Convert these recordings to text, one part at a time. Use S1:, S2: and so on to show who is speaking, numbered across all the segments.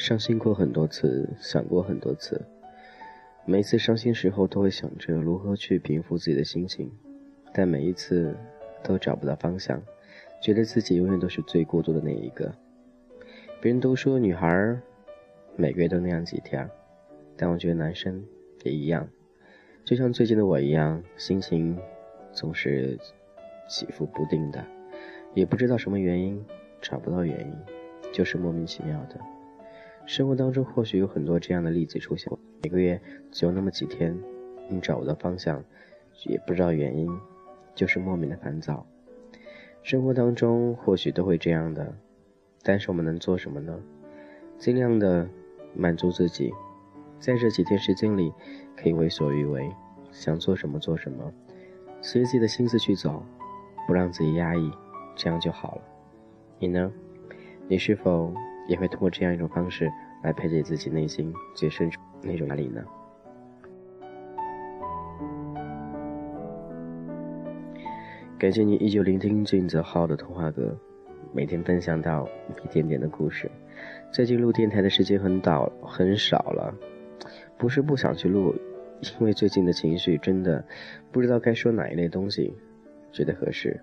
S1: 伤心过很多次，想过很多次。每一次伤心时候，都会想着如何去平复自己的心情，但每一次都找不到方向，觉得自己永远都是最孤独的那一个。别人都说女孩每个月都那样几天，但我觉得男生也一样，就像最近的我一样，心情总是起伏不定的，也不知道什么原因，找不到原因，就是莫名其妙的。生活当中或许有很多这样的例子出现，每个月只有那么几天，你找不到方向，也不知道原因，就是莫名的烦躁。生活当中或许都会这样的，但是我们能做什么呢？尽量的满足自己，在这几天时间里，可以为所欲为，想做什么做什么，随自己的心思去走，不让自己压抑，这样就好了。你呢？你是否？也会通过这样一种方式来排解自己内心最深处那种压力呢。感谢你依旧聆听俊泽浩的童话歌，每天分享到一点点的故事。最近录电台的时间很少很少了，不是不想去录，因为最近的情绪真的不知道该说哪一类东西，觉得合适。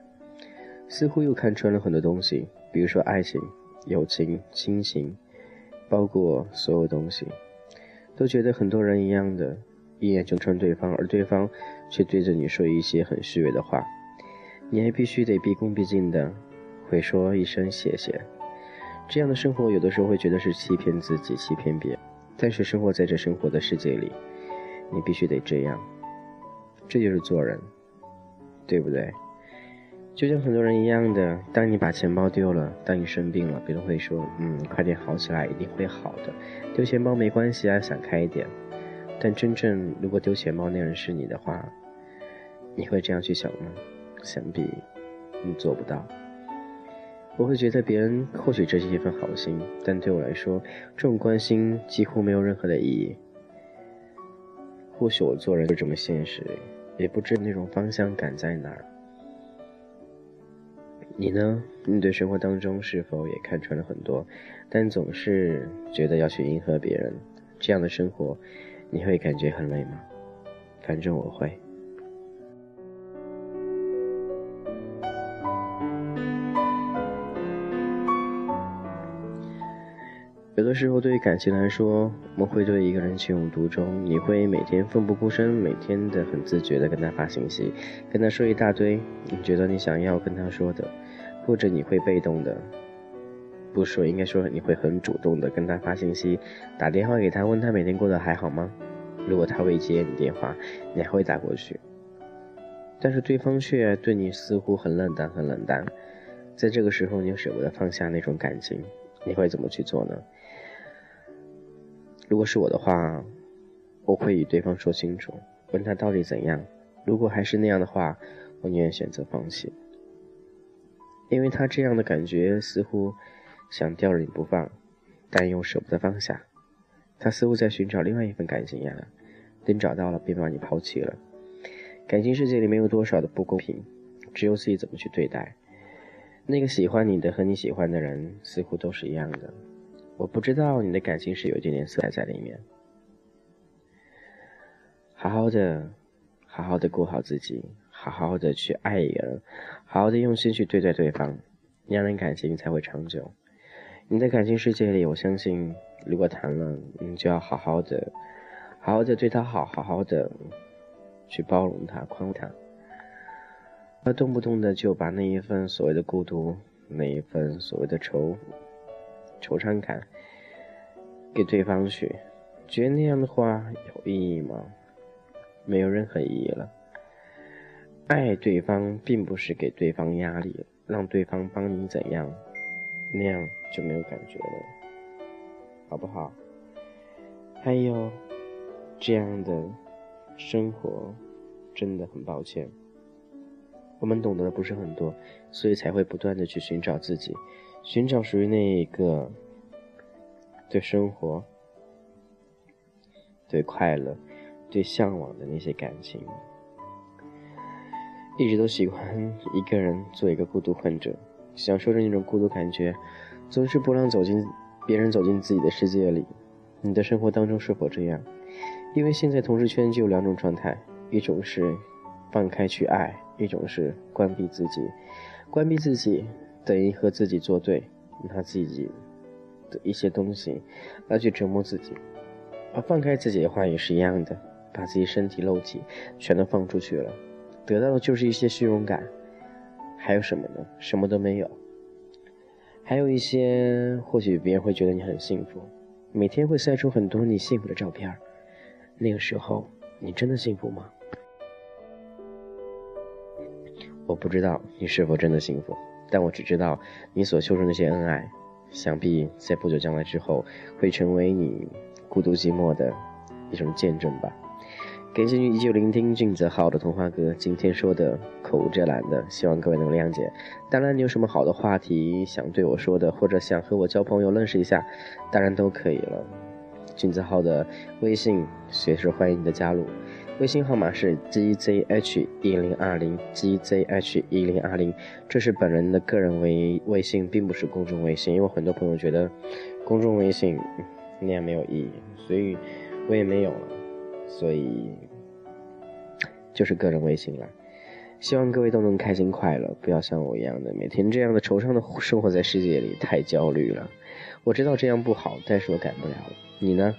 S1: 似乎又看穿了很多东西，比如说爱情。友情、亲情，包括所有东西，都觉得很多人一样的，一眼就穿对方，而对方却对着你说一些很虚伪的话，你还必须得毕恭毕敬的会说一声谢谢。这样的生活有的时候会觉得是欺骗自己、欺骗别人，但是生活在这生活的世界里，你必须得这样，这就是做人，对不对？就像很多人一样的，当你把钱包丢了，当你生病了，别人会说：“嗯，快点好起来，一定会好的。”丢钱包没关系啊，想开一点。但真正如果丢钱包那人是你的话，你会这样去想吗？想必你做不到。我会觉得别人或许这是一份好心，但对我来说，这种关心几乎没有任何的意义。或许我做人就这么现实，也不知那种方向感在哪儿。你呢？你对生活当中是否也看穿了很多，但总是觉得要去迎合别人，这样的生活，你会感觉很累吗？反正我会。有的时候，对于感情来说，我们会对一个人情有独钟。你会每天奋不顾身，每天的很自觉的跟他发信息，跟他说一大堆你觉得你想要跟他说的，或者你会被动的，不说，应该说你会很主动的跟他发信息，打电话给他，问他每天过得还好吗？如果他未接你电话，你还会打过去，但是对方却对你似乎很冷淡，很冷淡。在这个时候，你又舍不得放下那种感情，你会怎么去做呢？如果是我的话，我会与对方说清楚，问他到底怎样。如果还是那样的话，我宁愿选择放弃，因为他这样的感觉似乎想吊着你不放，但又舍不得放下。他似乎在寻找另外一份感情呀，等找到了便把你抛弃了。感情世界里没有多少的不公平，只有自己怎么去对待。那个喜欢你的和你喜欢的人似乎都是一样的。我不知道你的感情是有一点点色彩在里面。好好的，好好的过好自己，好好的去爱一个人，好好的用心去对待对方，那样的感情才会长久。你在感情世界里，我相信，如果谈了，你就要好好的，好好的对他好，好好的去包容他、宽容他，而动不动的就把那一份所谓的孤独，那一份所谓的愁。惆怅感给对方去，觉得那样的话有意义吗？没有任何意义了。爱对方并不是给对方压力，让对方帮你怎样，那样就没有感觉了，好不好？还有这样的生活，真的很抱歉，我们懂得的不是很多，所以才会不断的去寻找自己。寻找属于那一个对生活、对快乐、对向往的那些感情，一直都喜欢一个人做一个孤独患者，享受着那种孤独感觉，总是不让走进别人走进自己的世界里，你的生活当中是否这样？因为现在同事圈就有两种状态，一种是放开去爱，一种是关闭自己。关闭自己等于和自己作对，拿自己的一些东西来去折磨自己；而放开自己的话也是一样的，把自己身体肉体全都放出去了，得到的就是一些虚荣感。还有什么呢？什么都没有。还有一些，或许别人会觉得你很幸福，每天会晒出很多你幸福的照片。那个时候，你真的幸福吗？我不知道你是否真的幸福，但我只知道你所秀出那些恩爱，想必在不久将来之后，会成为你孤独寂寞的一种见证吧。感谢你依旧聆听俊泽浩的童话歌，今天说的口无遮拦的，希望各位能谅解。当然，你有什么好的话题想对我说的，或者想和我交朋友认识一下，当然都可以了。俊子号的微信随时欢迎你的加入，微信号码是 gzh 一零二零 gzh 一零二零，这是本人的个人微微信，并不是公众微信，因为很多朋友觉得公众微信那样没有意义，所以我也没有了，所以就是个人微信了。希望各位都能开心快乐，不要像我一样的每天这样的惆怅的生活在世界里，太焦虑了。我知道这样不好，但是我改不了。你呢？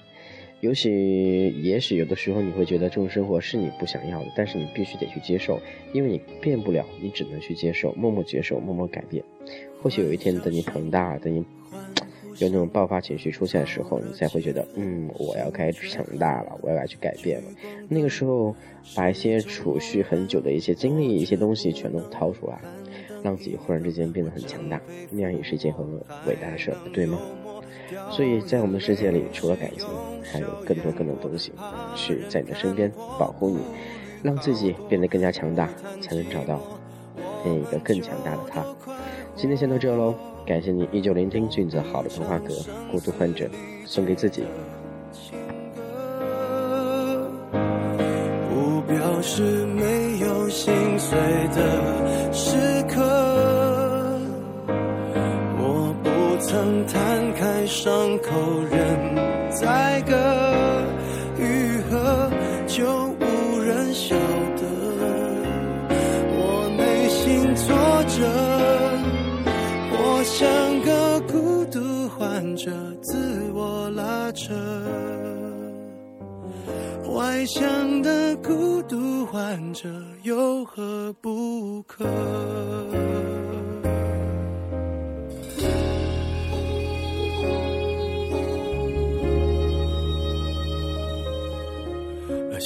S1: 也许，也许有的时候你会觉得这种生活是你不想要的，但是你必须得去接受，因为你变不了，你只能去接受，默默接受，默默改变。或许有一天，等你庞大，等你有那种爆发情绪出现的时候，你才会觉得，嗯，我要开始强大了，我要去改变了。那个时候，把一些储蓄很久的一些经历、一些东西全都掏出来，让自己忽然之间变得很强大，那样也是一件很伟大的事，对吗？所以在我们的世界里，除了感情，还有更多更多东西是在你的身边保护你，让自己变得更加强大，才能找到另一个更强大的他。今天先到这喽，感谢你依旧聆听俊子好的童话歌《孤独患者》，送给自己。
S2: 不表示没有心碎的时刻。我不曾摊伤口，任宰割愈合，就无人晓得我内心挫折。我像个孤独患者，自我拉扯，外向的孤独患者有何不可？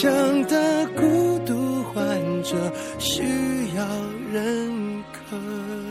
S2: 强的孤独患者需要认可。